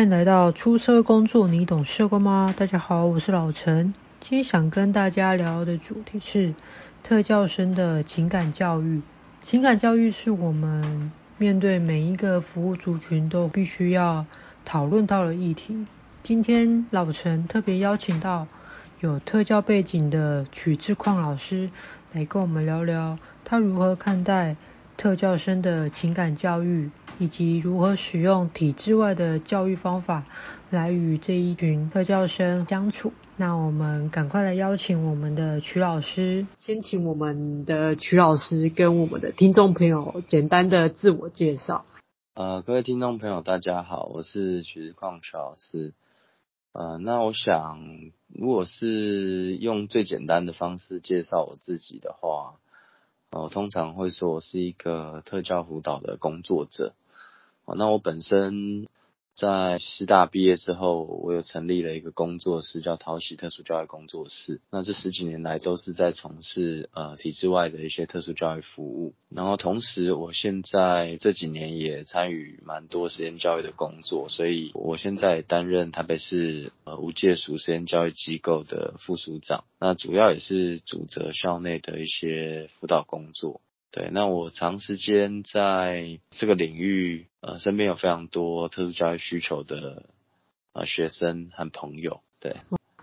欢迎来到出社工作，你懂社工吗？大家好，我是老陈。今天想跟大家聊的主题是特教生的情感教育。情感教育是我们面对每一个服务族群都必须要讨论到的议题。今天老陈特别邀请到有特教背景的曲智鑛老师来跟我们聊聊，他如何看待特教生的情感教育，以及如何使用体制外的教育方法来与这一群特教生相处。那我们赶快来邀请我们的曲老师，先请我们的曲老师跟我们的听众朋友简单的自我介绍。呃，各位听众朋友，大家好，我是曲智鑛曲老师。呃，那我想，如果是用最简单的方式介绍我自己的话。我通常会说，我是一个特教辅导的工作者。那我本身在师大毕业之后，我又成立了一个工作室，叫淘喜特殊教育工作室。那这十几年来都是在从事呃体制外的一些特殊教育服务。然后同时，我现在这几年也参与蛮多实验教育的工作，所以我现在担任台北市呃无界属实验教育机构的副署长。那主要也是主责校内的一些辅导工作。对，那我长时间在这个领域，呃，身边有非常多特殊教育需求的呃学生和朋友，对。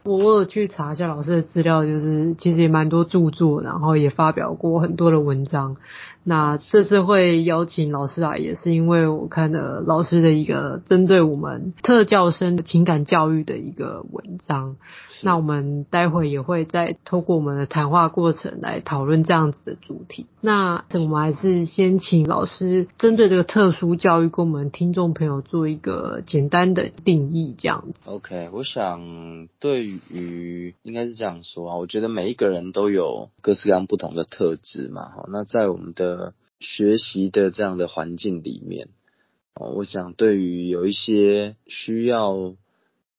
我我有去查一下老师的资料，就是其实也蛮多著作，然后也发表过很多的文章。那这次会邀请老师来，也是因为我看了老师的一个针对我们特教生的情感教育的一个文章。那我们待会也会再透过我们的谈话过程来讨论这样子的主题。那我们还是先请老师针对这个特殊教育，跟我们听众朋友做一个简单的定义，这样子。OK，我想对于于应该是这样说啊，我觉得每一个人都有各式各样不同的特质嘛。哈，那在我们的学习的这样的环境里面，哦，我想对于有一些需要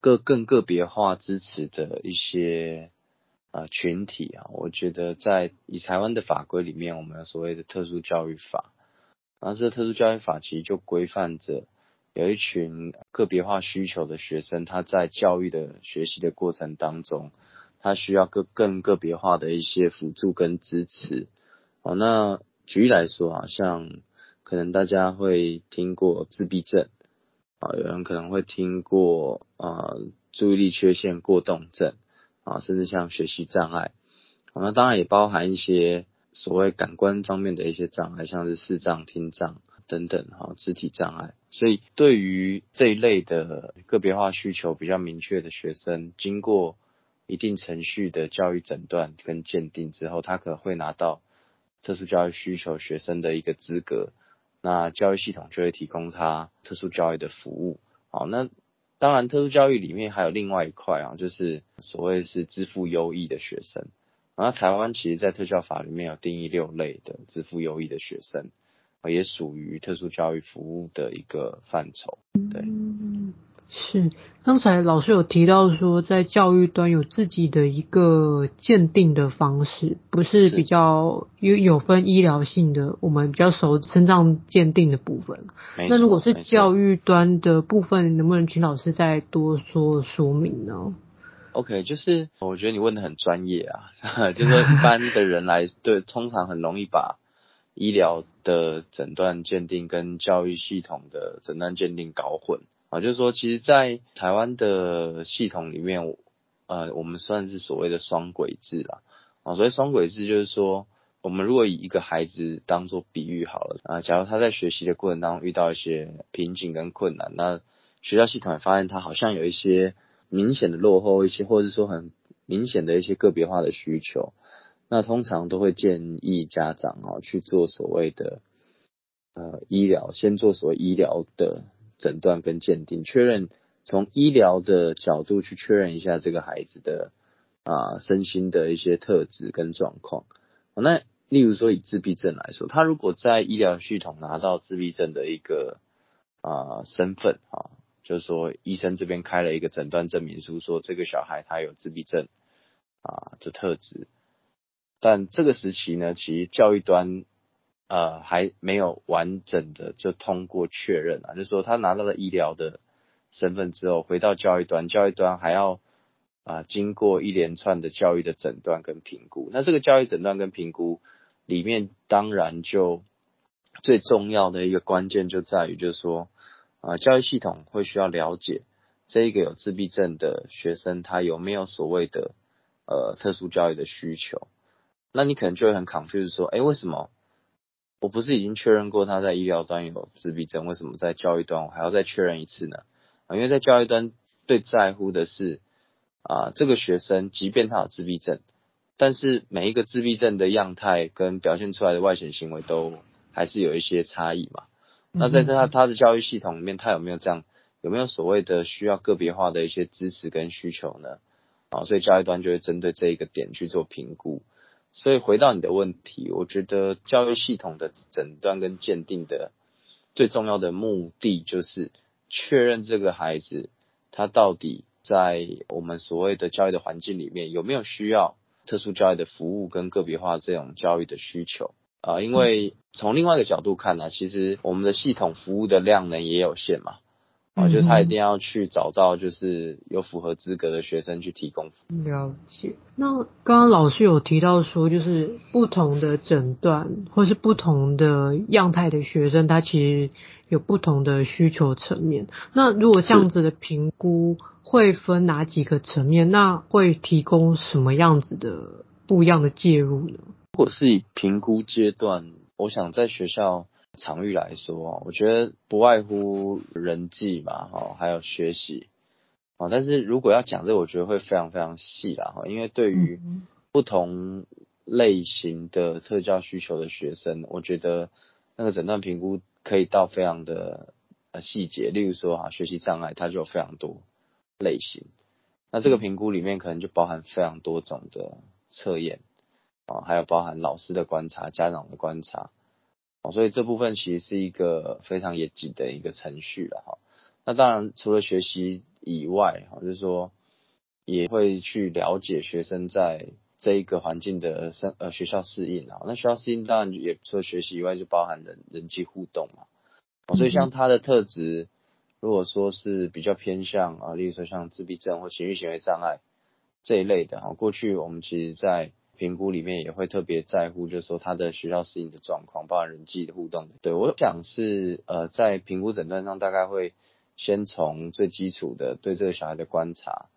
个更个别化支持的一些啊群体啊，我觉得在以台湾的法规里面，我们所谓的特殊教育法，然后这个特殊教育法其实就规范着。有一群个别化需求的学生，他在教育的学习的过程当中，他需要更更个别化的一些辅助跟支持。哦，那举例来说啊，像可能大家会听过自闭症，啊，有人可能会听过啊注意力缺陷过动症，啊，甚至像学习障碍。那当然也包含一些所谓感官方面的一些障碍，像是视障、听障。等等哈，肢体障碍，所以对于这一类的个别化需求比较明确的学生，经过一定程序的教育诊断跟鉴定之后，他可能会拿到特殊教育需求学生的一个资格，那教育系统就会提供他特殊教育的服务。好，那当然特殊教育里面还有另外一块啊，就是所谓是资赋优异的学生。那台湾其实在特教法里面有定义六类的资赋优异的学生。也属于特殊教育服务的一个范畴，对。嗯，是。刚才老师有提到说，在教育端有自己的一个鉴定的方式，不是比较有有分医疗性的，我们比较熟身障鉴定的部分。那如果是教育端的部分，能不能请老师再多说说明呢？OK，就是我觉得你问的很专业啊，就是一般的人来对，通常很容易把。医疗的诊断鉴定跟教育系统的诊断鉴定搞混啊，就是说，其实，在台湾的系统里面，呃，我们算是所谓的双轨制啦啊。所谓双轨制，就是说，我们如果以一个孩子当做比喻好了啊，假如他在学习的过程当中遇到一些瓶颈跟困难，那学校系统也发现他好像有一些明显的落后一些，或者是说很明显的一些个别化的需求。那通常都会建议家长哦去做所谓的呃医疗，先做所谓医疗的诊断跟鉴定，确认从医疗的角度去确认一下这个孩子的啊身心的一些特质跟状况。那例如说以自闭症来说，他如果在医疗系统拿到自闭症的一个啊身份啊，就是说医生这边开了一个诊断证明书，说这个小孩他有自闭症啊的特质。但这个时期呢，其实教育端呃还没有完整的就通过确认啊，就是说他拿到了医疗的身份之后，回到教育端，教育端还要啊、经过一连串的教育的诊断跟评估。那这个教育诊断跟评估里面，当然就最重要的一个关键就在于，就是说啊、教育系统会需要了解这一个有自闭症的学生，他有没有所谓的呃特殊教育的需求。那你可能就会很 confused 说，哎，为什么我不是已经确认过他在医疗端有自闭症，为什么在教育端我还要再确认一次呢？啊，因为在教育端最在乎的是啊，这个学生即便他有自闭症，但是每一个自闭症的样态跟表现出来的外显行为都还是有一些差异嘛。那在他他的教育系统里面，他有没有这样，有没有所谓的需要个别化的一些支持跟需求呢？啊，所以教育端就会针对这一个点去做评估。所以回到你的问题，我觉得教育系统的诊断跟鉴定的最重要的目的，就是确认这个孩子他到底在我们所谓的教育的环境里面有没有需要特殊教育的服务跟个别化这种教育的需求啊。因为从另外一个角度看呢、啊，其实我们的系统服务的量呢也有限嘛。啊，就是他一定要去找到就是有符合资格的学生去提供服务。了解。那刚刚老师有提到说，就是不同的诊断或是不同的样态的学生，他其实有不同的需求层面。那如果这样子的评估会分哪几个层面？那会提供什么样子的不一样的介入呢？如果是以评估阶段，我想在学校。场域来说，我觉得不外乎人际嘛，哈，还有学习，啊，但是如果要讲这个，我觉得会非常非常细啦，哈，因为对于不同类型的特教需求的学生，我觉得那个诊断评估可以到非常的呃细节，例如说哈，学习障碍它就有非常多类型，那这个评估里面可能就包含非常多种的测验，啊，还有包含老师的观察、家长的观察。所以这部分其实是一个非常严谨的一个程序了哈。那当然除了学习以外，哈，就是说也会去了解学生在这一个环境的生呃学校适应啊。那学校适应当然也除了学习以外，就包含人人际互动嘛。所以像他的特质，如果说是比较偏向啊，例如说像自闭症或情绪行为障碍这一类的哈，过去我们其实在评估里面也会特别在乎，就是说他的学校适应的状况，包含人际的互动。对，我想是呃，在评估诊断上，大概会先从最基础的对这个小孩的观察，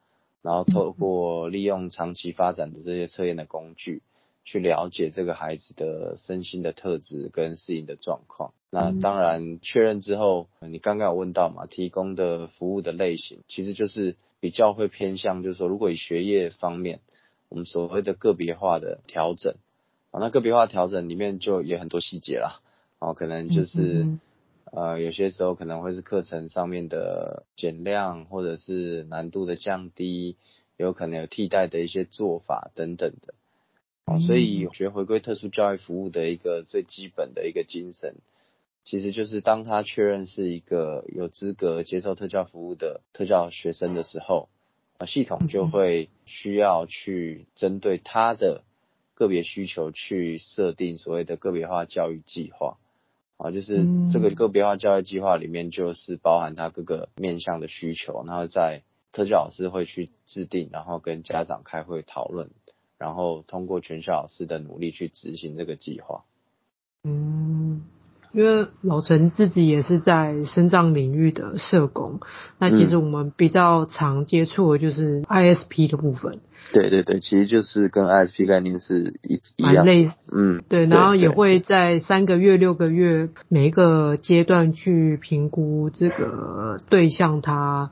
然后透过利用长期发展的这些测验的工具，去了解这个孩子的身心的特质跟适应的状况。那当然确认之后，你刚刚有问到嘛，提供的服务的类型，其实就是比较会偏向，就是说如果以学业方面。我们所谓的个别化的调整，啊，那个别化调整里面就有很多细节啦，哦，可能就是，呃，有些时候可能会是课程上面的减量，或者是难度的降低，有可能有替代的一些做法等等的，哦，所以学回归特殊教育服务的一个最基本的一个精神，其实就是当他确认是一个有资格接受特教服务的特教学生的时候。系统就会需要去针对他的个别需求去设定所谓的个别化教育计划，啊，就是这个个别化教育计划里面就是包含他各个面向的需求，然后在特教老师会去制定，然后跟家长开会讨论，然后通过全校老师的努力去执行这个计划。嗯。因为老陈自己也是在身障领域的社工，那其实我们比较常接触的就是 ISP 的部分。对对对，其实就是跟 ISP 概念是一一样。蛮类，嗯，对，然后也会在三个月、六个月每一个阶段去评估这个对象他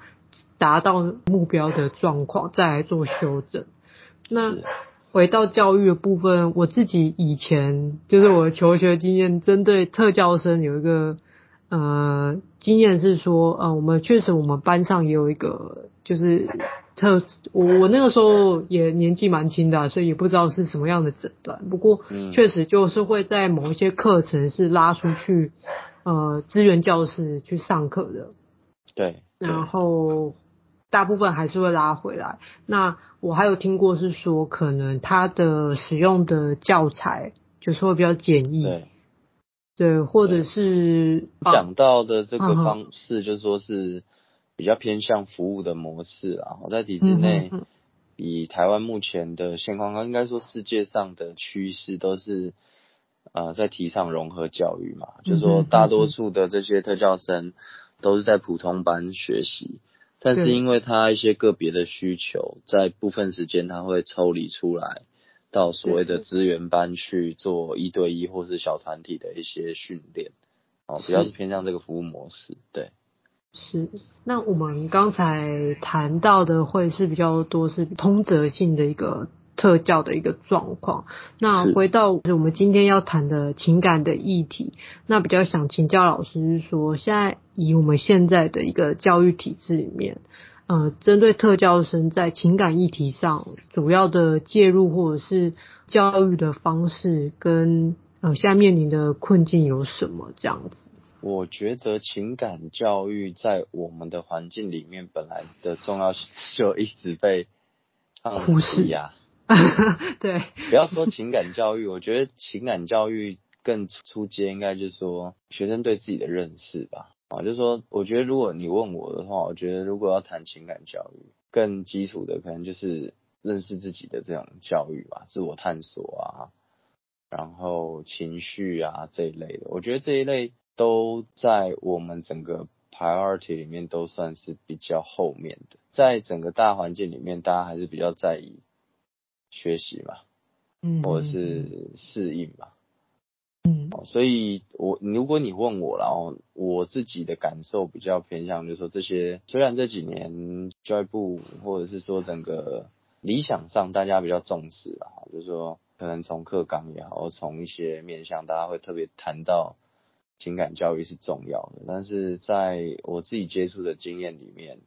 达到目标的状况，再来做修正。那。回到教育的部分，我自己以前就是我求学经验，针对特教生有一个呃经验是说，呃，我们确实我们班上也有一个就是特，我我那个时候也年纪蛮轻的，所以也不知道是什么样的诊断。不过确实就是会在某一些课程是拉出去呃资源教室去上课的。对，然后。大部分还是会拉回来。那我还有听过是说，可能它的使用的教材就是会比较简易，对，对，或者是讲到的这个方式，就是说是比较偏向服务的模式啊。我在体制内，以台湾目前的现况，应该说世界上的趋势都是呃在提倡融合教育嘛，就是说大多数的这些特教生都是在普通班学习，但是因为他一些个别的需求，在部分时间他会抽离出来。到所谓的资源班去做一对一或是小团体的一些训练，哦，比较是偏向这个服务模式，对。是，那我们刚才谈到的会是比较多是通则性的一个特教的一个状况。那回到我们今天要谈的情感的议题，那比较想请教老师说，现在以我们现在的一个教育体制里面。呃，针对特教生在情感议题上主要的介入或者是教育的方式，跟呃现在面临的困境有什么这样子？我觉得情感教育在我们的环境里面本来的重要性就一直被忽视呀。对，不要说情感教育，我觉得情感教育更出阶，应该就是说学生对自己的认识吧。啊，就是说，我觉得如果你问我的话，我觉得如果要谈情感教育，更基础的可能就是认识自己的这种教育吧，自我探索啊，然后情绪啊这一类的，我觉得这一类都在我们整个 priority 里面都算是比较后面的，在整个大环境里面，大家还是比较在意学习嘛，嗯，或者是适应嘛。嗯，所以我如果你问我，然后我自己的感受比较偏向，就是说这些虽然这几年教育部或者是说整个理想上大家比较重视啊，就是说可能从课纲也好，从一些面向，大家会特别谈到情感教育是重要的，但是在我自己接触的经验里面，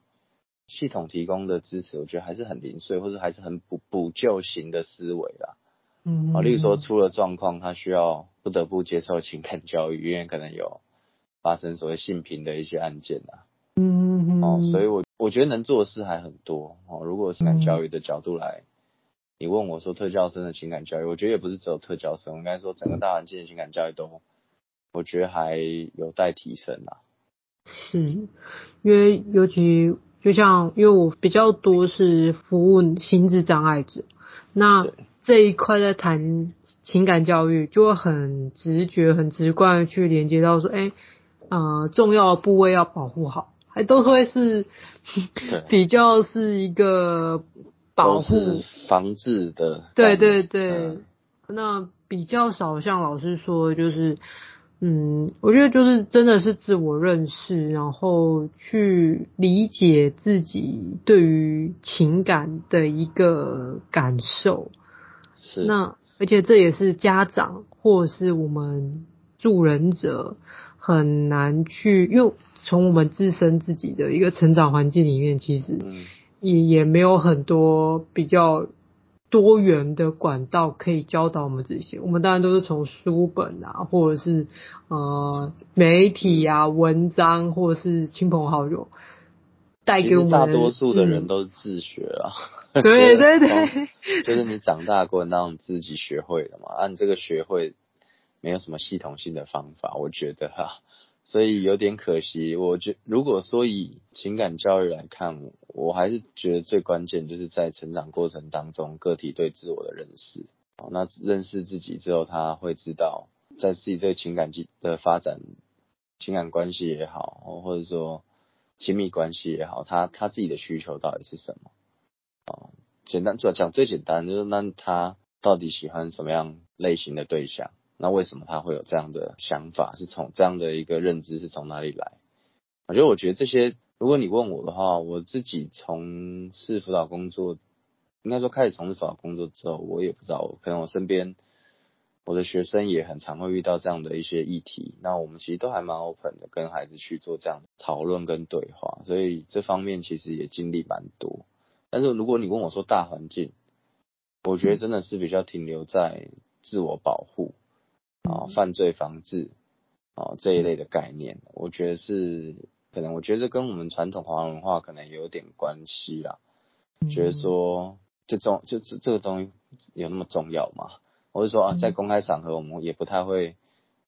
系统提供的支持，我觉得还是很零碎，或者还是很补补救型的思维啦。嗯，啊，例如说出了状况，他需要不得不接受情感教育，因为可能有发生所谓性平的一些案件啊。嗯嗯。哦，所以我我觉得能做的事还很多哦。如果情感教育的角度来，你问我说特教生的情感教育，我觉得也不是只有特教生，我应该说整个大环境的情感教育都，我觉得还有待提升啊。是，因为尤其就像因为我比较多是服务心智障碍者，那。这一块在谈情感教育，就会很直觉、很直观的去连接到说，哎，呃，重要的部位要保护好，还都会是 比较是一个保护、防治的。对对对，嗯、那比较少像老师说，就是。嗯，我觉得就是真的是自我认识，然后去理解自己对于情感的一个感受。是。那而且这也是家长或是我们助人者很难去，因为从我们自身自己的一个成长环境里面，其实也也没有很多比较。多元的管道可以教导我们这些，我们当然都是从书本啊，或者是呃媒体啊、文章，或者是亲朋好友带给我们。大多数的人都是自学啊。嗯、对对对，就是你长大过程当中自己学会的嘛。按这个学会，没有什么系统性的方法，我觉得哈。所以有点可惜，我觉如果说以情感教育来看，我还是觉得最关键就是在成长过程当中，个体对自我的认识。好，那认识自己之后，他会知道在自己这个情感的发展，情感关系也好，或者说亲密关系也好，他他自己的需求到底是什么？哦，简单讲讲最简单就是那他到底喜欢什么样类型的对象？那为什么他会有这样的想法？是从这样的一个认知是从哪里来？我觉得，我觉得这些，如果你问我的话，我自己从事辅导工作，应该说开始从事辅导工作之后，我也不知道，可能我身边我的学生也很常会遇到这样的一些议题。那我们其实都还蛮 open 的，跟孩子去做这样的讨论跟对话，所以这方面其实也经历蛮多。但是如果你问我说大环境，我觉得真的是比较停留在自我保护。啊，犯罪防治啊这一类的概念，我觉得是可能，我觉得跟我们传统华文化可能有点关系啦。觉得说这种就这这个东西有那么重要吗？我是说啊，在公开场合我们也不太会，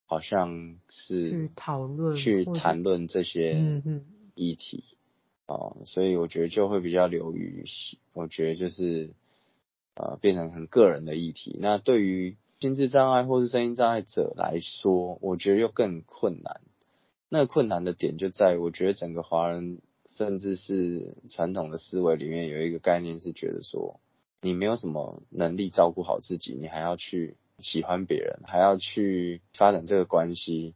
好像是去讨论、去谈论这些议题。哦，所以我觉得就会比较流于，我觉得就是呃变成很个人的议题。那对于心智障碍或是声音障碍者来说，我觉得又更困难。那个困难的点就在于，我觉得整个华人甚至是传统的思维里面有一个概念是觉得说，你没有什么能力照顾好自己，你还要去喜欢别人，还要去发展这个关系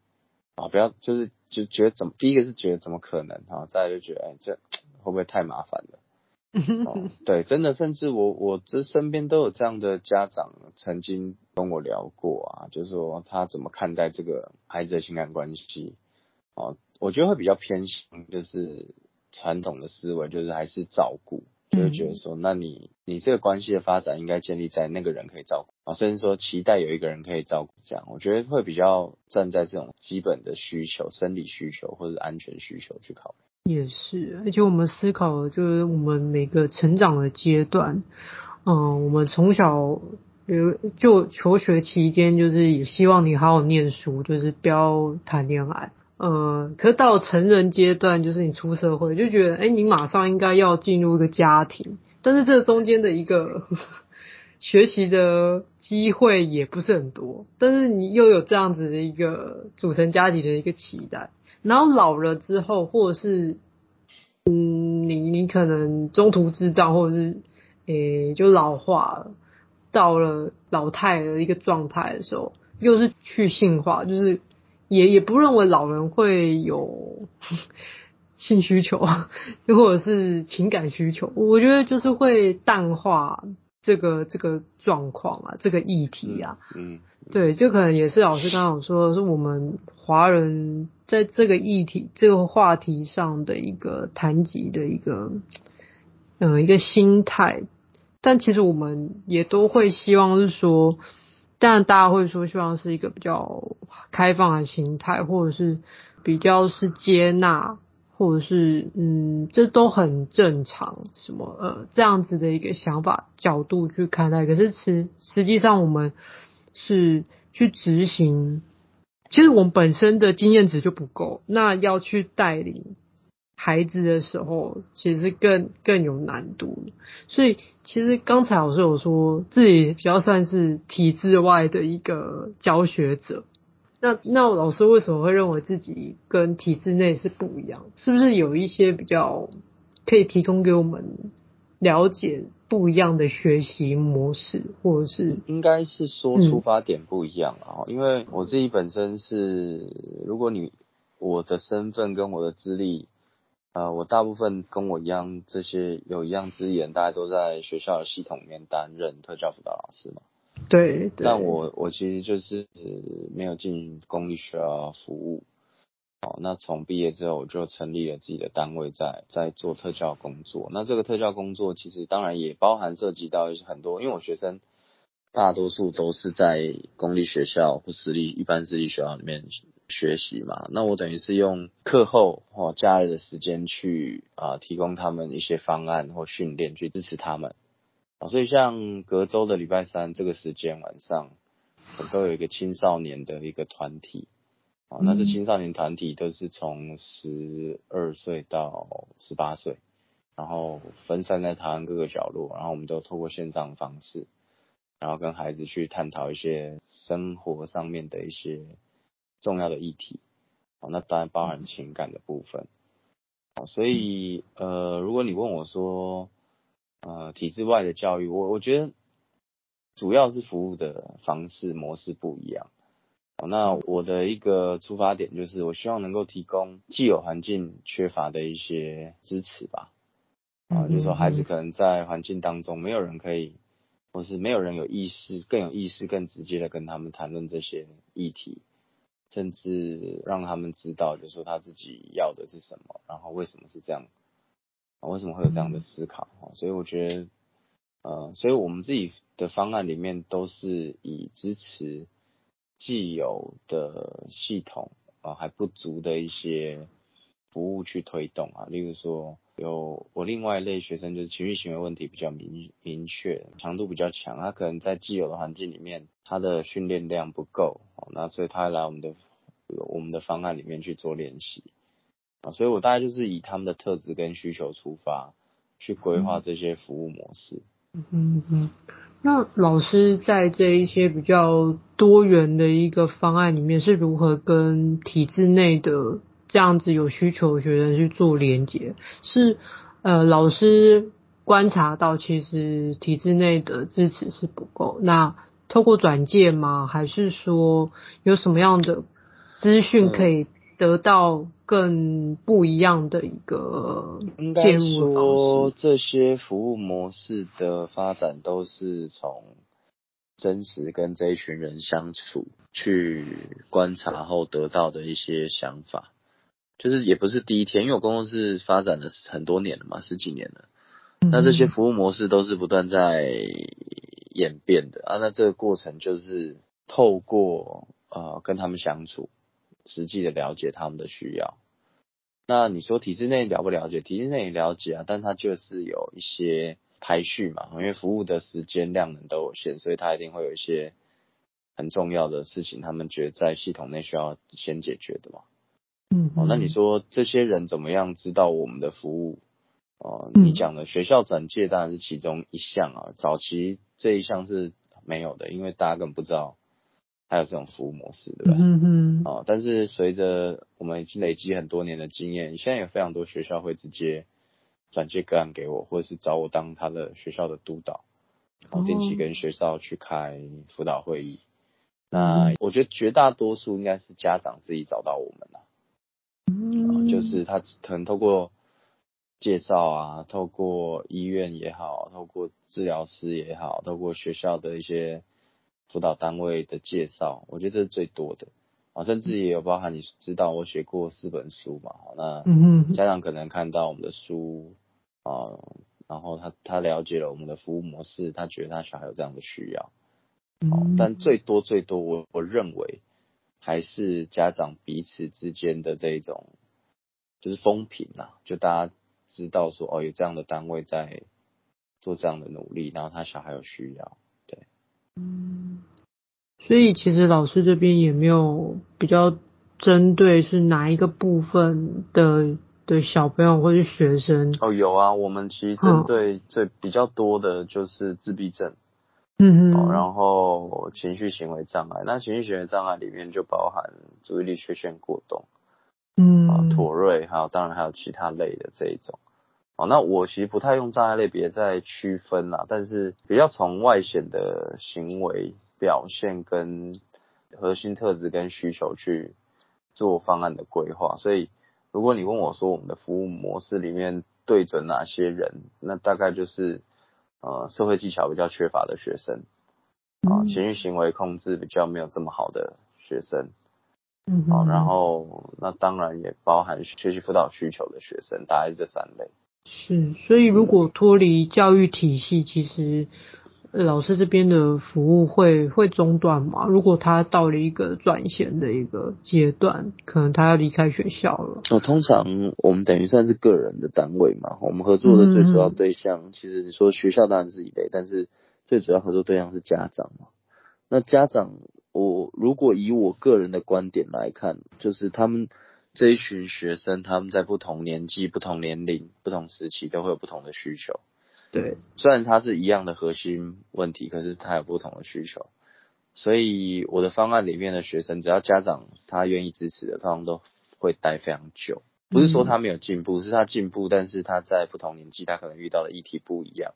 啊，不要就是就觉得怎么，第一个是觉得怎么可能哈，再来就觉得哎，这会不会太麻烦了？哦，对，真的，甚至我我这身边都有这样的家长曾经跟我聊过啊，就是说他怎么看待这个孩子的情感关系。哦，我觉得会比较偏向就是传统的思维，就是还是照顾，就会觉得说，那你你这个关系的发展应该建立在那个人可以照顾啊，甚至说期待有一个人可以照顾这样，我觉得会比较站在这种基本的需求、生理需求或者安全需求去考虑。也是，而且我们思考的就是我们每个成长的阶段，嗯，我们从小有就求学期间，就是也希望你好好念书，就是不要谈恋爱，嗯，可是到成人阶段，就是你出社会，就觉得，哎，你马上应该要进入一个家庭，但是这中间的一个 学习的机会也不是很多，但是你又有这样子的一个组成家庭的一个期待。然后老了之后，或者是，嗯，你你可能中途智障，或者是，诶、就老化了，到了老态的一个状态的时候，又是去性化，就是也也不认为老人会有性需求，又或者是情感需求，我觉得就是会淡化这个这个状况啊，这个议题啊，嗯。嗯对，这可能也是老师刚刚说的，是我们华人在这个议题、这个话题上的一个谈及的一个，嗯，一个心态。但其实我们也都会希望是说，当然大家会说希望是一个比较开放的心态，或者是比较是接纳，或者是嗯，这都很正常。什么呃，这样子的一个想法角度去看待，可是实实际上我们。是去执行，其实我们本身的经验值就不够，那要去带领孩子的时候，其实更更有难度。所以，其实刚才老师有说自己比较算是体制外的一个教学者，那那老师为什么会认为自己跟体制内是不一样？是不是有一些比较可以提供给我们了解？不一样的学习模式，或者是应该是说出发点不一样啊、嗯。因为我自己本身是，如果你我的身份跟我的资历，呃，我大部分跟我一样，这些有一样资源，大家都在学校的系统里面担任特教辅导老师嘛。对。对，但我我其实就是没有进公立学校服务。哦，那从毕业之后，我就成立了自己的单位在，在做特教工作。那这个特教工作其实当然也包含涉及到很多，因为我学生大多数都是在公立学校或私立一般私立学校里面学习嘛。那我等于是用课后或假日的时间去啊、提供他们一些方案或训练，去支持他们。啊，所以像隔周的礼拜三这个时间晚上，我都有一个青少年的一个团体。啊，那是青少年团体，都是从十二岁到十八岁，然后分散在台湾各个角落，然后我们都透过线上的方式，然后跟孩子去探讨一些生活上面的一些重要的议题。啊，那当然包含情感的部分。啊，所以呃，如果你问我说，呃，体制外的教育，我我觉得主要是服务的方式模式不一样。那我的一个出发点就是，我希望能够提供既有环境缺乏的一些支持吧。啊，就是说孩子可能在环境当中没有人可以，或是没有人有意识、更有意识、更直接的跟他们谈论这些议题，甚至让他们知道，就是说他自己要的是什么，然后为什么是这样，啊，为什么会有这样的思考？所以我觉得，呃，所以我们自己的方案里面都是以支持。既有的系统啊，还不足的一些服务去推动啊，例如说有我另外一类学生，就是情绪行为问题比较明明确，强度比较强，他可能在既有的环境里面，他的训练量不够，那所以他来我们的我们的方案里面去做练习。啊，所以我大概就是以他们的特质跟需求出发，去规划这些服务模式。嗯嗯嗯。那老师在这一些比较多元的一个方案里面，是如何跟体制内的这样子有需求的学生去做连接？是呃，老师观察到其实体制内的支持是不够，那透过转介吗？还是说有什么样的资讯可以得到更不一样的一个介入说，这些服务模式的发展都是从真实跟这一群人相处去观察后得到的一些想法，就是也不是第一天，因为我工作室发展了很多年了嘛，十几年了。那这些服务模式都是不断在演变的啊，那这个过程就是透过呃跟他们相处。实际的了解他们的需要，那你说体制内了不了解？体制内也了解啊，但他就是有一些排序嘛，因为服务的时间量能都有限，所以他一定会有一些很重要的事情，他们觉得在系统内需要先解决的嘛。嗯，哦，那你说这些人怎么样知道我们的服务？哦，你讲的学校转介当然是其中一项啊，早期这一项是没有的，因为大家根本不知道。还有这种服务模式，对吧？嗯嗯。哦，但是随着我们已经累积很多年的经验，现在有非常多学校会直接转接个案给我，或者是找我当他的学校的督导，然后定期跟学校去开辅导会议。哦、那我觉得绝大多数应该是家长自己找到我们了。嗯、哦。就是他可能透过介绍啊，透过医院也好，透过治疗师也好，透过学校的一些。辅导单位的介绍，我觉得这是最多的。啊，甚至也有包含你知道我写过四本书嘛，那家长可能看到我们的书啊，然后他他了解了我们的服务模式，他觉得他小孩有这样的需要，但最多最多我我认为还是家长彼此之间的这种就是风评啦，就大家知道说哦有这样的单位在做这样的努力，然后他小孩有需要。嗯，所以其实老师这边也没有比较针对是哪一个部分的的小朋友或是学生。哦，有啊，我们其实针对最比较多的就是自闭症，嗯嗯、哦，然后情绪行为障碍，那情绪行为障碍里面就包含注意力缺陷过动，嗯，啊，妥瑞，还有当然还有其他类的这一种。哦，那我其实不太用障碍类别在区分啦，但是比较从外显的行为表现跟核心特质跟需求去做方案的规划。所以，如果你问我说我们的服务模式里面对准哪些人，那大概就是呃社会技巧比较缺乏的学生，啊，情绪行为控制比较没有这么好的学生，嗯，好，然后那当然也包含学习辅导需求的学生，大概是这三类。是，所以如果脱离教育体系，其实老师这边的服务会会中断嘛？如果他到了一个转衔的一个阶段，可能他要离开学校了。哦，通常我们等于算是个人的单位嘛，我们合作的最主要对象，嗯、其实你说学校当然是一类，但是最主要合作对象是家长嘛。那家长，我如果以我个人的观点来看，就是他们。这一群学生，他们在不同年纪、不同年龄、不同时期都会有不同的需求。对，虽然它是一样的核心问题，可是他有不同的需求。所以我的方案里面的学生，只要家长他愿意支持的，通常都会待非常久。不是说他没有进步，是他进步，但是他在不同年纪，他可能遇到的议题不一样。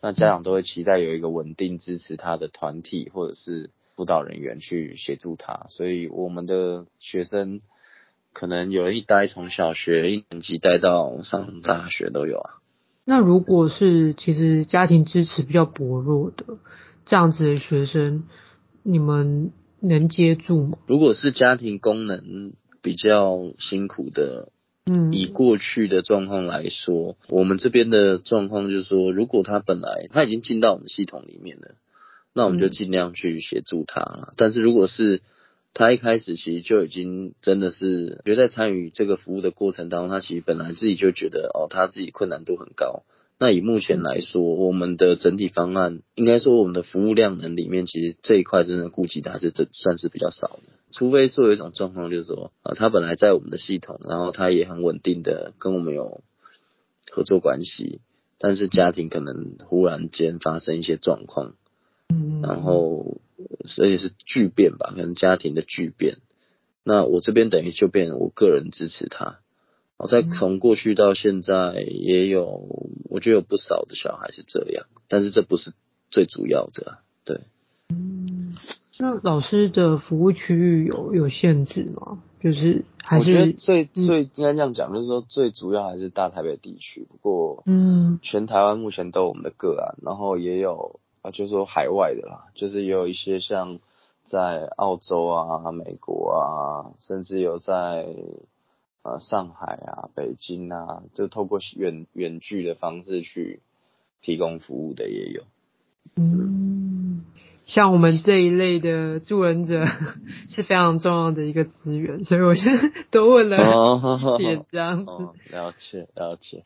那家长都会期待有一个稳定支持他的团体或者是辅导人员去协助他。所以我们的学生。可能有一待从小学一年级待到上大学都有啊。那如果是其实家庭支持比较薄弱的这样子的学生，你们能接住吗？如果是家庭功能比较辛苦的，嗯，以过去的状况来说，我们这边的状况就是说，如果他本来他已经进到我们系统里面了，那我们就尽量去协助他但是如果是他一开始其实就已经真的是觉得在参与这个服务的过程当中，他其实本来自己就觉得哦，他自己困难度很高。那以目前来说，我们的整体方案应该说我们的服务量能里面，其实这一块真的顾及的还是这算是比较少的。除非说有一种状况，就是说啊，他本来在我们的系统，然后他也很稳定的跟我们有合作关系，但是家庭可能忽然间发生一些状况，然后而且是巨变吧，可能家庭的巨变，那我这边等于就变成我个人支持他。我，在从过去到现在，也有我觉得有不少的小孩是这样，但是这不是最主要的，对。嗯，那老师的服务区域有有限制吗？就是还是我觉得最最应该这样讲，就是说最主要还是大台北地区。不过，嗯，全台湾目前都有我们的个案，然后也有啊，就是说海外的啦，就是也有一些像在澳洲啊、美国啊，甚至有在。呃，上海啊，北京啊，就透过远远距的方式去提供服务的也有。嗯，像我们这一类的助人者 是非常重要的一个资源，所以我现在都问了 点这样子。哦，了解了解。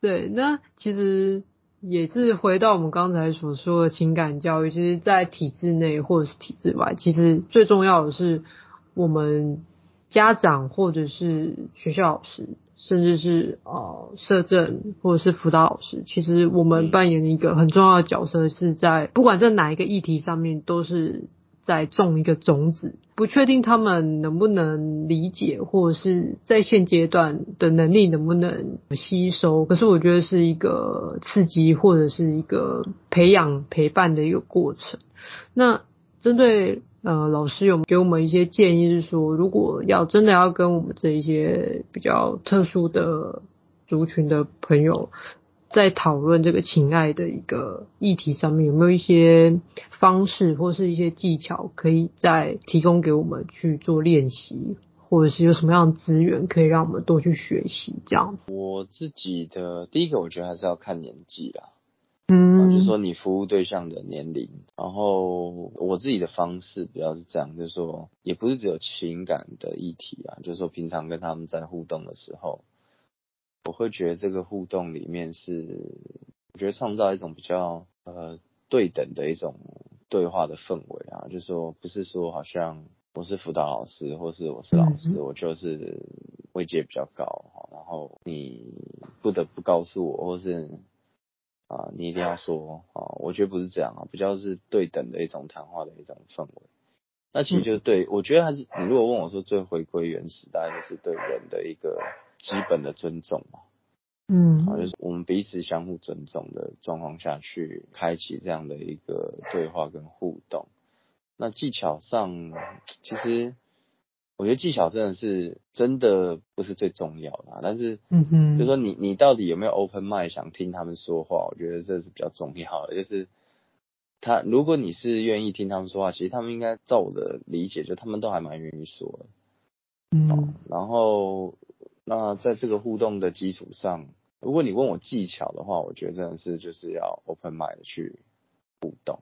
对，那其实也是回到我们刚才所说的情感教育，其实，在体制内或者是体制外，其实最重要的是我们。家长或者是学校老师，甚至是呃社政或者是辅导老师，其实我们扮演一个很重要的角色，是在不管在哪一个议题上面，都是在种一个种子。不确定他们能不能理解，或者是在现阶段的能力能不能吸收，可是我觉得是一个刺激或者是一个培养陪伴的一个过程。那针对。呃，老师有给我们一些建议，是说如果要真的要跟我们这一些比较特殊的族群的朋友在讨论这个情爱的一个议题上面，有没有一些方式或是一些技巧可以再提供给我们去做练习，或者是有什么样的资源可以让我们多去学习这样？我自己的第一个，我觉得还是要看年纪啦。嗯，就是说你服务对象的年龄，然后我自己的方式比较是这样，就是说也不是只有情感的议题啊，就是说平常跟他们在互动的时候，我会觉得这个互动里面是，我觉得创造一种比较呃对等的一种对话的氛围啊，就是说不是说好像我是辅导老师，或是我是老师，我就是位阶比较高，然后你不得不告诉我，或是。啊，你一定要说啊！我觉得不是这样啊，比较是对等的一种谈话的一种氛围。那其实就对，我觉得还是你如果问我说最回归原始，大概就是对人的一个基本的尊重嘛。嗯，啊，就是我们彼此相互尊重的状况下去开启这样的一个对话跟互动。那技巧上，其实。我觉得技巧真的是真的不是最重要的，但是，嗯哼，就是说你你到底有没有 open mind 想听他们说话？我觉得这是比较重要的。就是他，如果你是愿意听他们说话，其实他们应该照我的理解，就他们都还蛮愿意说的。嗯，然后那在这个互动的基础上，如果你问我技巧的话，我觉得真的是就是要 open mind 去互动。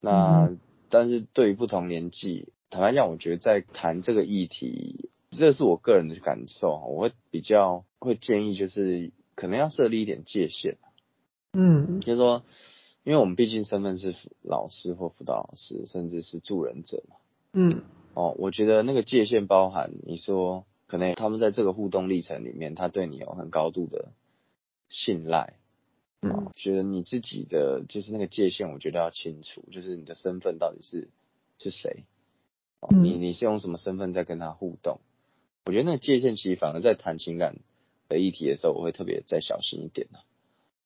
那但是对于不同年纪。坦白讲，我觉得在谈这个议题，这是我个人的感受，我会比较会建议，就是可能要设立一点界限。嗯，就是说，因为我们毕竟身份是老师或辅导老师，甚至是助人者嘛。嗯，哦，我觉得那个界限包含，你说可能他们在这个互动历程里面，他对你有很高度的信赖。嗯，觉得你自己的就是那个界限，我觉得要清楚，就是你的身份到底是是谁。你你是用什么身份在跟他互动？我觉得那个界限其实反而在谈情感的议题的时候，我会特别再小心一点。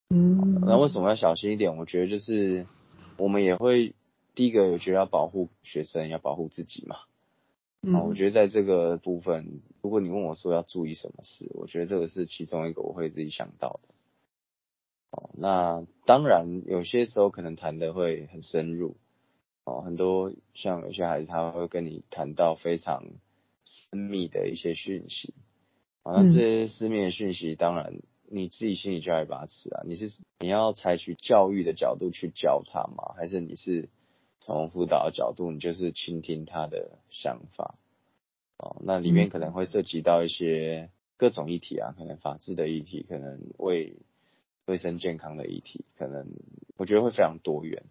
嗯，那为什么要小心一点？我觉得就是我们也会第一个，有觉得要保护学生，要保护自己嘛。嗯，我觉得在这个部分，如果你问我说要注意什么事，我觉得这个是其中一个我会自己想到的。哦，那当然有些时候可能谈的会很深入。哦，很多像有些孩子，他会跟你谈到非常私密的一些讯息，啊，那这些私密的讯息，当然你自己心里就要一把尺啊。你是你要采取教育的角度去教他吗？还是你是从辅导的角度，你就是倾听他的想法？哦，那里面可能会涉及到一些各种议题啊，可能法治的议题，可能卫卫生健康的议题，可能我觉得会非常多元。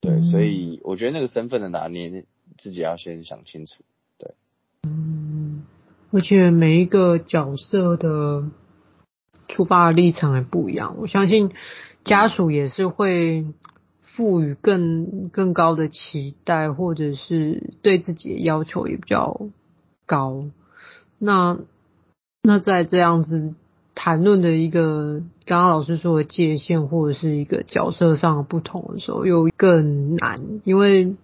对，所以我觉得那个身份的拿捏，自己要先想清楚。对，嗯而且每一个角色的出发的立场也不一样。我相信家属也是会赋予更更高的期待，或者是对自己的要求也比较高。那那在这样子谈论的一个刚刚老师说的界限，或者是一个角色上的不同的时候，又更难，因为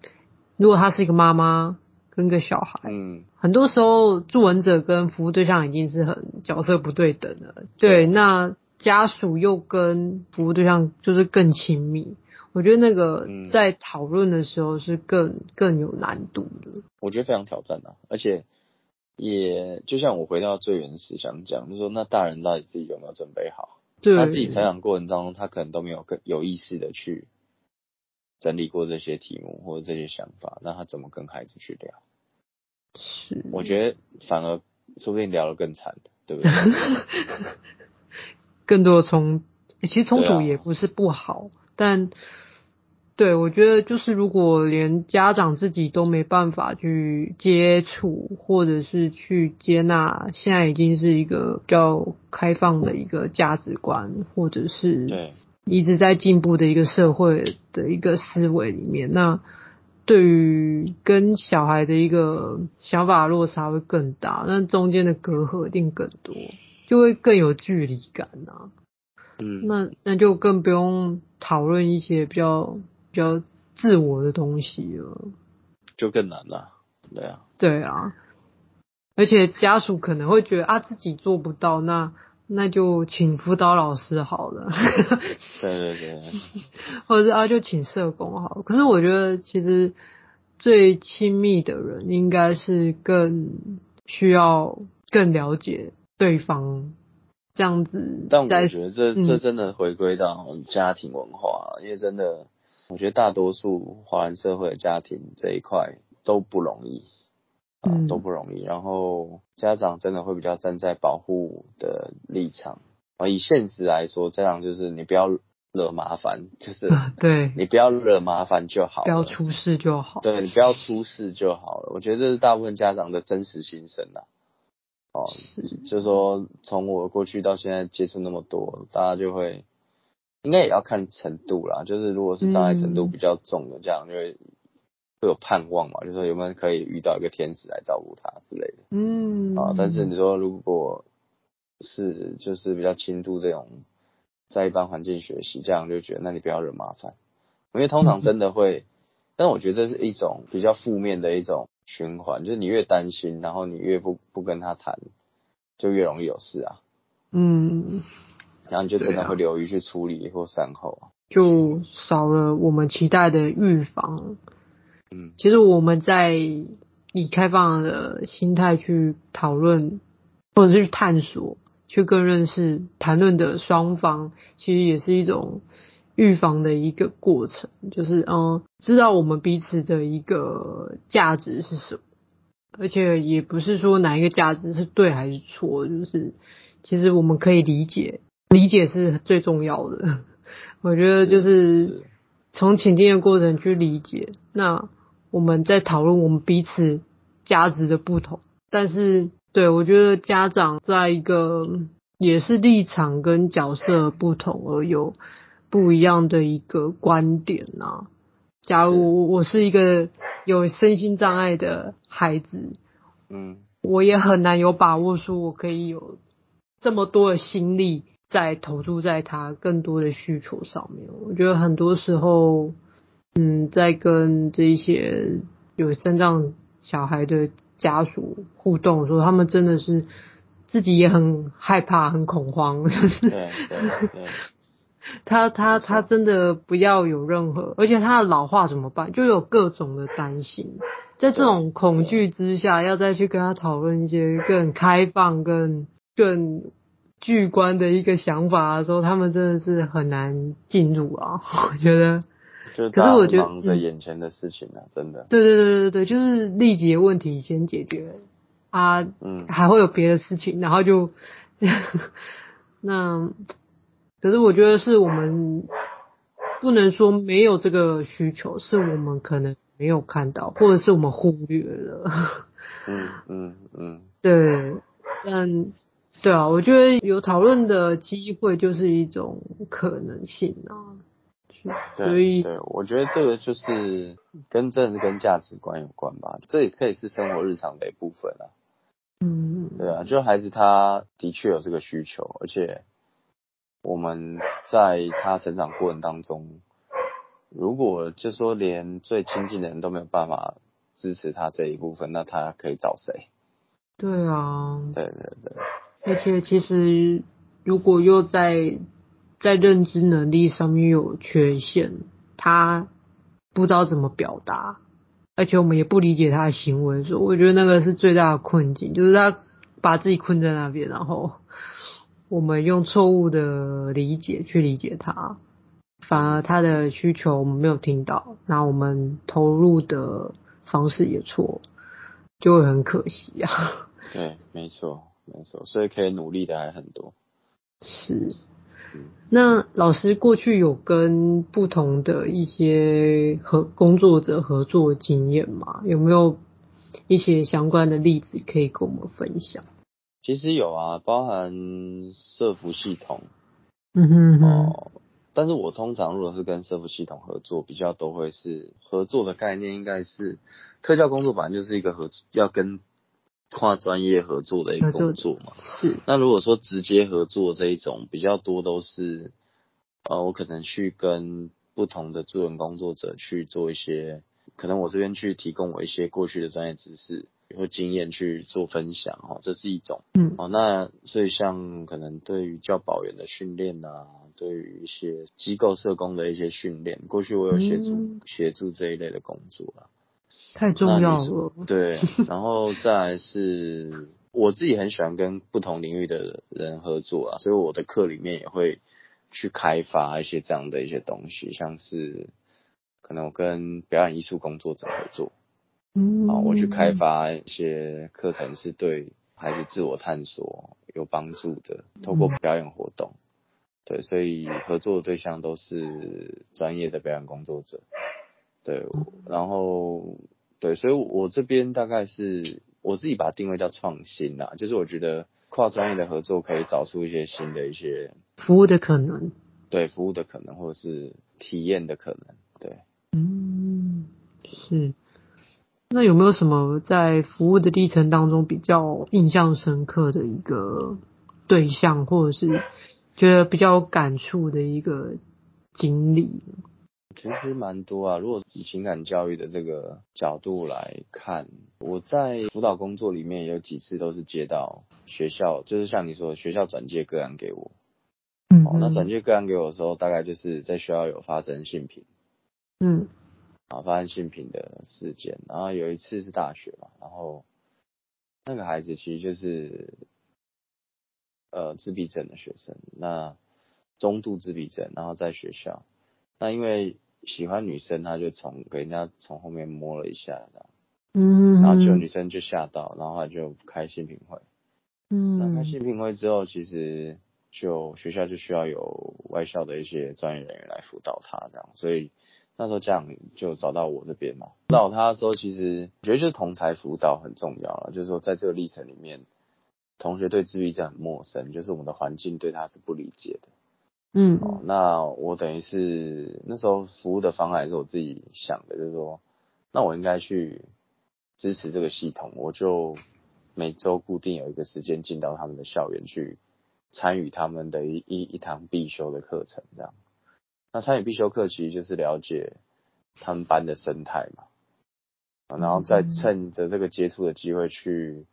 如果他是一个妈妈。跟个小孩，嗯，很多时候助人者跟服务对象已经是很角色不对等了。对，那家属又跟服务对象就是更亲密，我觉得那个在讨论的时候是更更有难度的。我觉得非常挑战啊，而且也就像我回到最原始想讲，就是说那大人到底自己有没有准备好？对，他自己成长过程当中，他可能都没有更有意识的去。整理过这些题目或者这些想法，那他怎么跟孩子去聊？是，我觉得反而说不定聊得更惨，对不对？更多的冲，其实冲突也不是不好，啊、但对我觉得就是如果连家长自己都没办法去接触，或者是去接纳，现在已经是一个比较开放的一个价值观，或者是对。一直在进步的一个社会的一个思维里面，那对于跟小孩的一个想法落差会更大，那中间的隔阂一定更多，就会更有距离感啊。嗯，那那就更不用讨论一些比较比较自我的东西了，就更难了。对啊，对啊，而且家属可能会觉得啊自己做不到，那。那就请辅导老师好了，对对对，或者是啊就请社工好了。可是我觉得其实最亲密的人应该是更需要更了解对方这样子。但我觉得这这真的回归到家庭文化，嗯，因为真的我觉得大多数华人社会的家庭这一块都不容易。嗯，都不容易。然后家长真的会比较站在保护的立场啊。以现实来说，家长就是你不要惹麻烦，就是 对你不要惹麻烦就好，不要出事就好。对，你不要出事就好了。我觉得这是大部分家长的真实心声呐。哦，就是说从我过去到现在接触那么多，大家就会应该也要看程度啦。就是如果是障碍程度比较重的，这样就会。会有盼望嘛？就是说有没有可以遇到一个天使来照顾他之类的？嗯啊，但是你说如果是就是比较轻度这种，在一般环境学习，这样就觉得那你不要惹麻烦，因为通常真的会，嗯、但我觉得这是一种比较负面的一种循环，就是你越担心，然后你越不不跟他谈，就越容易有事啊。嗯，然后你就真的会流于去处理或善后，就少了我们期待的预防。嗯，其实我们在以开放的心态去讨论，或者是去探索，去更认识谈论的双方，其实也是一种预防的一个过程。就是嗯，知道我们彼此的一个价值是什么，而且也不是说哪一个价值是对还是错，就是其实我们可以理解，理解是最重要的。我觉得就是从倾听的过程去理解那。我们在讨论我们彼此价值的不同，但是对，我觉得家长在一个也是立场跟角色不同而有不一样的一个观点啊。假如我是一个有身心障碍的孩子，嗯，我也很难有把握说我可以有这么多的心力在投注在他更多的需求上面。我觉得很多时候。嗯，在跟这一些有生障小孩的家属互动的时候，他们真的是自己也很害怕、很恐慌，就是对对对，他他他真的不要有任何，而且他的老化怎么办？就有各种的担心，在这种恐惧之下，要再去跟他讨论一些更开放、更更具观的一个想法的时候，他们真的是很难进入啊，我觉得。可是我觉得，忙着眼前的事情啊，嗯、真的。对对对对对，就是立即的问题先解决啊，嗯，还会有别的事情，然后就 那。可是我觉得是我们不能说没有这个需求，是我们可能没有看到，或者是我们忽略了。嗯嗯嗯，对，但对啊，我觉得有讨论的机会就是一种可能性啊。对所以对，我觉得这个就是跟真的是跟价值观有关吧，这也可以是生活日常的一部分啊。嗯，对啊，就孩子他的确有这个需求，而且我们在他成长过程当中，如果就说连最亲近的人都没有办法支持他这一部分，那他可以找谁？对啊，对对对，而且其实如果又在在认知能力上面有缺陷，他不知道怎么表达，而且我们也不理解他的行为，所以我觉得那个是最大的困境，就是他把自己困在那边，然后我们用错误的理解去理解他，反而他的需求我们没有听到，那我们投入的方式也错，就会很可惜啊。对，没错，没错，所以可以努力的还很多。是。那老师过去有跟不同的一些合工作者合作经验吗？有没有一些相关的例子可以跟我们分享？其实有啊，包含社服系统，嗯哼哼，哦，但是我通常如果是跟社服系统合作，比较都会是合作的概念，应该是特教工作本来就是一个合作，要跟。跨专业合作的一个工作嘛，是。那如果说直接合作这一种，比较多都是，呃，我可能去跟不同的助人工作者去做一些，可能我这边去提供我一些过去的专业知识或经验去做分享哦，这是一种。嗯。哦，那所以像可能对于教保员的训练啊，对于一些机构社工的一些训练，过去我有协助协、嗯、助这一类的工作啊。太重要了。对，然后再来是我自己很喜欢跟不同领域的人合作啊，所以我的课里面也会去开发一些这样的一些东西，像是可能我跟表演艺术工作者合作，嗯，啊，我去开发一些课程是对孩子自我探索有帮助的，透过表演活动，对，所以合作的对象都是专业的表演工作者，对，然后。对，所以我这边大概是我自己把它定位叫创新啦，就是我觉得跨专业的合作可以找出一些新的一些服务的可能，对，服务的可能或者是体验的可能，对，嗯，是。那有没有什么在服务的历程当中比较印象深刻的一个对象，或者是觉得比较有感触的一个经历？其实蛮多啊，如果以情感教育的这个角度来看，我在辅导工作里面有几次都是接到学校，就是像你说的学校转介个案给我。嗯，哦，那转介个案给我的时候，大概就是在学校有发生性平，嗯，啊，发生性平的事件，然后有一次是大学嘛，然后那个孩子其实就是呃自闭症的学生，那中度自闭症，然后在学校，那因为。喜欢女生，他就从给人家从后面摸了一下，嗯，然后就女生就吓到，然后他就开性平会，嗯，那开性平会之后，其实就学校就需要有外校的一些专业人员来辅导他，这样，所以那时候家长就找到我这边嘛，辅导他的时候，其实我觉得就是同才辅导很重要了，就是说在这个历程里面，同学对自闭症很陌生，就是我们的环境对他是不理解的。嗯，哦，那我等于是那时候服务的方案是我自己想的，就是说，那我应该去支持这个系统，我就每周固定有一个时间进到他们的校园去参与他们的一一一堂必修的课程，这样。那参与必修课其实就是了解他们班的生态嘛，然后再趁着这个接触的机会去。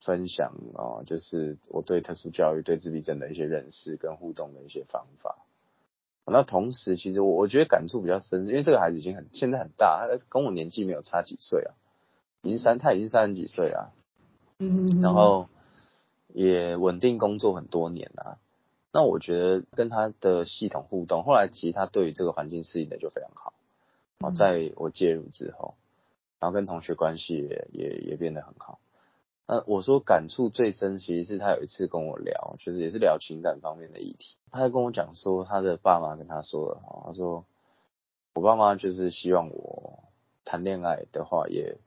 分享啊，就是我对特殊教育、对自闭症的一些认识跟互动的一些方法。那同时，其实我我觉得感触比较深，因为这个孩子已经很现在很大，他跟我年纪没有差几岁啊，已经三，他已经三十几岁啊。嗯。然后也稳定工作很多年啊。那我觉得跟他的系统互动，后来其实他对于这个环境适应的就非常好。哦，在我介入之后，然后跟同学关系也也也变得很好。呃，我说感触最深，其实是他有一次跟我聊，就是也是聊情感方面的议题。他就跟我讲说，他的爸妈跟他说了，他说我爸妈就是希望我谈恋爱的话，也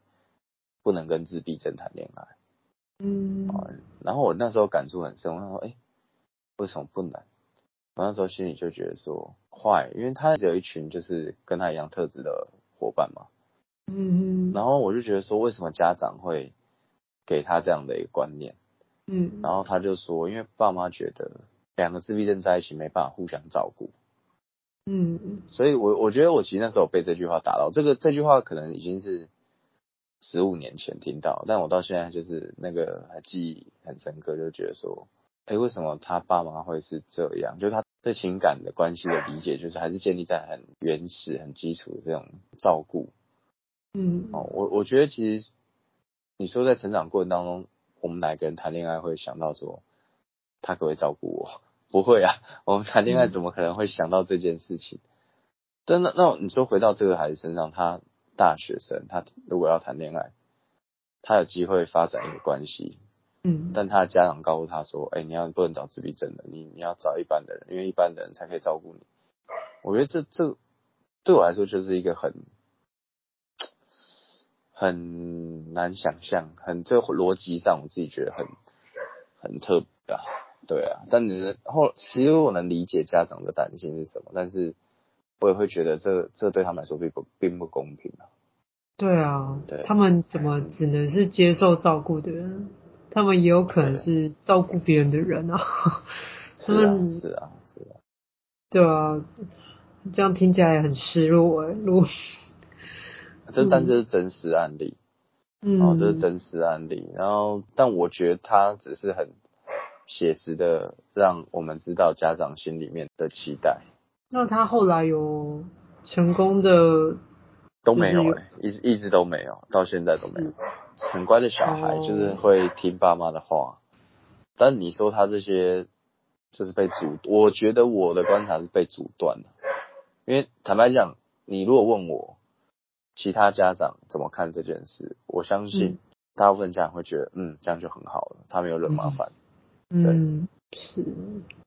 不能跟自闭症谈恋爱。嗯，然后我那时候感触很深，我说，哎，为什么不能？我那时候心里就觉得说，坏，因为他有一群就是跟他一样特质的伙伴嘛。嗯嗯，然后我就觉得说，为什么家长会给他这样的一个观念？嗯，然后他就说，因为爸妈觉得两个自闭症在一起没办法互相照顾。嗯，所以我我觉得我其实那时候被这句话打到，这个这句话可能已经是十五年前听到，但我到现在就是那个还记忆很深刻，就觉得说，哎，为什么他爸妈会是这样？就是他对情感的关系的理解，就是还是建立在很原始、很基础的这种照顾。嗯，哦，我我觉得其实你说在成长过程当中，我们哪个人谈恋爱会想到说他可不可以照顾我？不会啊，我们谈恋爱怎么可能会想到这件事情？嗯、但那那你说回到这个孩子身上，他大学生，他如果要谈恋爱，他有机会发展一个关系，嗯，但他的家长告诉他说，哎、欸，你要不能找自闭症的，你你要找一般的人，因为一般的人才可以照顾你。我觉得这这对我来说就是一个很。很难想象，很这逻辑上我自己觉得很很特别啊，对啊。但你的后其实我能理解家长的担心是什么，但是我也会觉得这这对他们来说并不并不公平啊。对啊，对，他们怎么只能是接受照顾的人？他们也有可能是照顾别人的人啊。他们是啊，是啊，是啊。对啊，这样听起来很失落哎，如果。这但这是真实案例，嗯，哦，这是真实案例。然后，但我觉得他只是很写实的，让我们知道家长心里面的期待。那他后来有成功的都没有哎、欸，一直一直都没有，到现在都没有。很乖的小孩，就是会听爸妈的话。但你说他这些就是被阻，我觉得我的观察是被阻断的。因为坦白讲，你如果问我。其他家长怎么看这件事？我相信大部分家长会觉得，嗯，嗯，这样就很好了，他没有惹麻烦。嗯，是，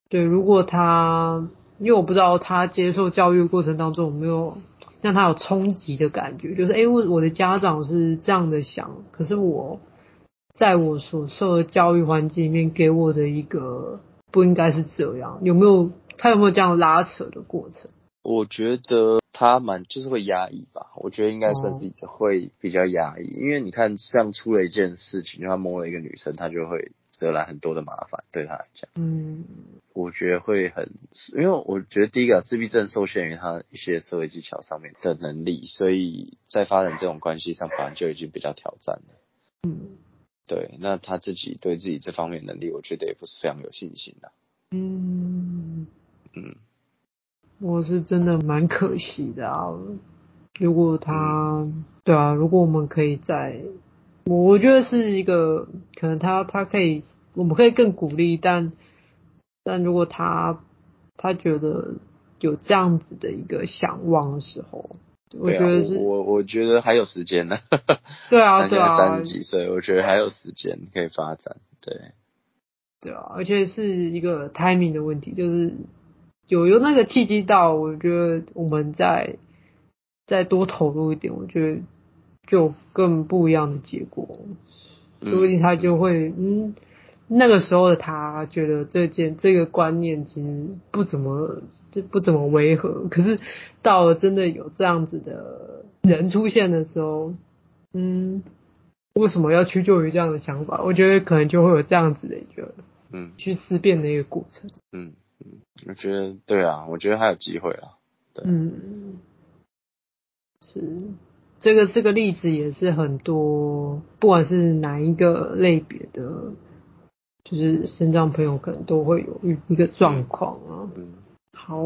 对。如果他，因为我不知道他接受教育过程当中有没有让他有冲击的感觉，就是，哎，我我的家长是这样的想，可是我在我所受的教育环境里面给我的一个不应该是这样，有没有？他有没有这样拉扯的过程？我觉得他蛮就是会压抑吧，我觉得应该算是会比较压抑，因为你看像出了一件事情，就他摸了一个女生，他就会惹来很多的麻烦，对他来讲，嗯，我觉得会很，因为我觉得第一个自闭症受限于他一些社会技巧上面的能力，所以在发展这种关系上，反而就已经比较挑战了，嗯，对，那他自己对自己这方面能力，我觉得也不是非常有信心的，嗯嗯。我是真的蛮可惜的啊！如果他，对啊，如果我们可以在，我我觉得是一个可能他他可以，我们可以更鼓励，但但如果他他觉得有这样子的一个想望的时候，我觉得是，啊、我我觉得还有时间呢。对啊，对啊，三十几岁，我觉得还有时间可以发展。对，对啊，而且是一个 timing 的问题，就是。有有那个契机到，我觉得我们再再多投入一点，我觉得就更不一样的结果。说不定他就会，嗯，嗯，那个时候的他觉得这件这个观念其实不怎么就不怎么违和。可是到了真的有这样子的人出现的时候，嗯，为什么要屈就于这样的想法？我觉得可能就会有这样子的一个，嗯，去思辨的一个过程，嗯。嗯，我觉得对啊，我觉得还有机会啊。对，嗯，是这个这个例子也是很多，不管是哪一个类别的，就是身障朋友可能都会有一一个状况啊。嗯，好，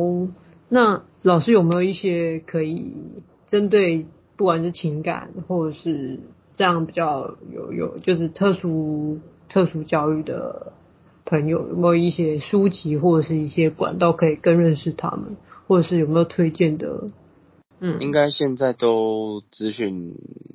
那老师有没有一些可以针对不管是情感或者是这样比较有有就是特殊特殊教育的？朋友有没有一些书籍或者是一些管道可以更认识他们，或者是有没有推荐的？嗯，应该现在都资讯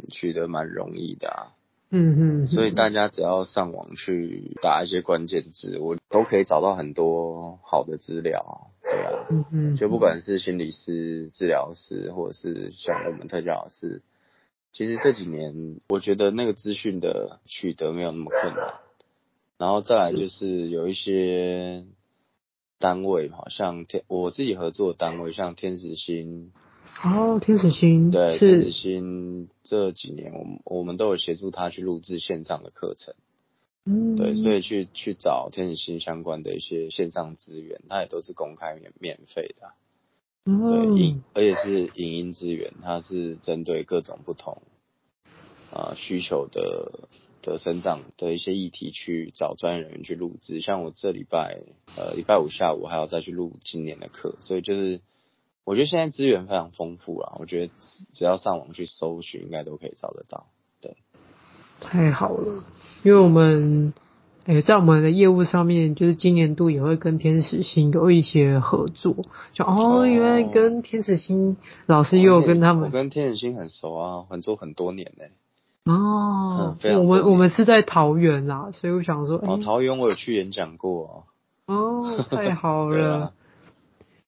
取得蛮容易的啊。嗯嗯，所以大家只要上网去打一些关键字，我都可以找到很多好的资料。对啊，嗯嗯，就不管是心理师、治疗师，或者是像我们特教老师，其实这几年我觉得那个资讯的取得没有那么困难，然后再来就是有一些单位，好像天我自己合作的单位，像天使星。哦，天使星。对，天使星这几年我们我们都有协助他去录制线上的课程。嗯。对，所以去去找天使星相关的一些线上资源，它也都是公开免免费的。嗯。对，影而且是影音资源，它是针对各种不同啊、呃、需求的的生长的一些议题去找专业人员去录制。像我这礼拜呃礼拜五下午还要再去录今年的课，所以就是。我觉得现在资源非常丰富啊，我觉得只要上网去搜寻，应该都可以找得到。对，太好了，因为我们诶、欸、在我们的业务上面，就是今年度也会跟天使星有一些合作。就哦，原来跟天使星老师又有跟他们，我跟天使星很熟啊，合作很多年呢。哦，嗯、我们我们是在桃园啦，所以我想说，哦，桃园我有去演讲过。哦，太好 了，啊、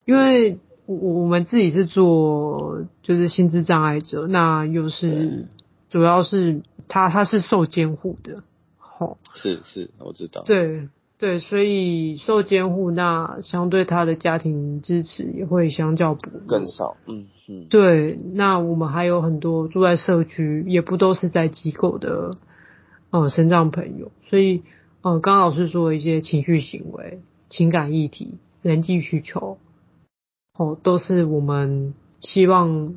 因为。我我们自己是做就是心智障碍者，那又是主要是他他是受监护的，吼，是是，我知道，对对，所以受监护，那相对他的家庭支持也会相较不更少，嗯嗯，对，那我们还有很多住在社区，也不都是在机构的呃身障朋友，所以呃，刚刚老师说的一些情绪行为、情感议题、人际需求。哦，都是我们希望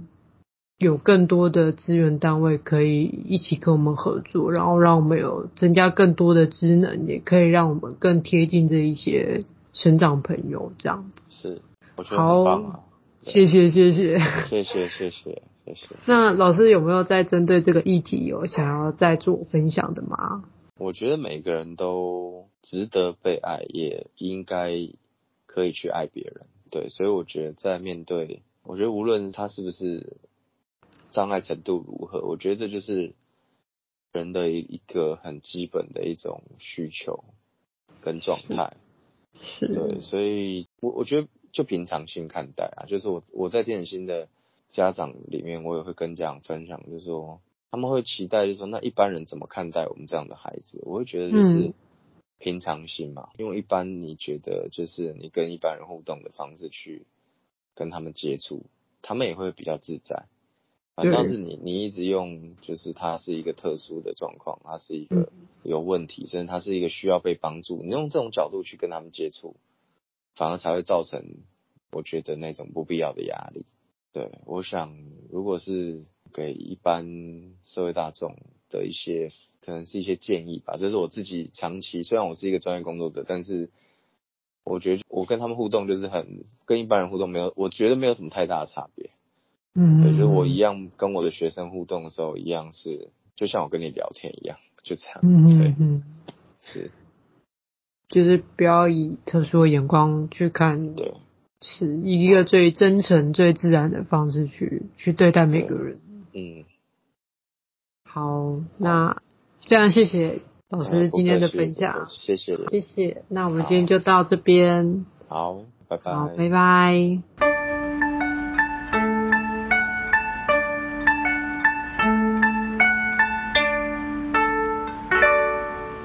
有更多的资源单位可以一起跟我们合作，然后让我们有增加更多的职能，也可以让我们更贴近这一些成长朋友这样子。是，我觉得很棒啊。好，谢谢 谢谢谢谢谢谢谢谢。那老师有没有在针对这个议题有想要再做分享的吗？我觉得每个人都值得被爱，也应该可以去爱别人。对，所以我觉得在面对，我觉得无论他是不是障碍程度如何，我觉得这就是人的一一个很基本的一种需求跟状态。是。对，所以我我觉得就平常心看待啊，就是我我在电影星的家长里面，我也会跟家长分享，就是说他们会期待，就是说那一般人怎么看待我们这样的孩子？我会觉得就是。嗯平常心嘛，因为一般你觉得就是你跟一般人互动的方式去跟他们接触，他们也会比较自在。反倒是你你一直用就是他是一个特殊的状况，他是一个有问题，甚至他是一个需要被帮助，你用这种角度去跟他们接触，反而才会造成我觉得那种不必要的压力。对，我想如果是给一般社会大众。的一些可能是一些建议吧，这是我自己长期，虽然我是一个专业工作者，但是我觉得我跟他们互动就是很跟一般人互动没有，我觉得没有什么太大的差别。嗯，就是我一样跟我的学生互动的时候一样是，就像我跟你聊天一样，就这样。嗯对嗯，是，就是不要以特殊的眼光去看，对，是以一个最真诚、最自然的方式去去对待每个人。嗯。好，那非常谢谢老师今天的分享，谢谢，谢谢。那我们今天就到这边，好，拜拜，好，拜拜。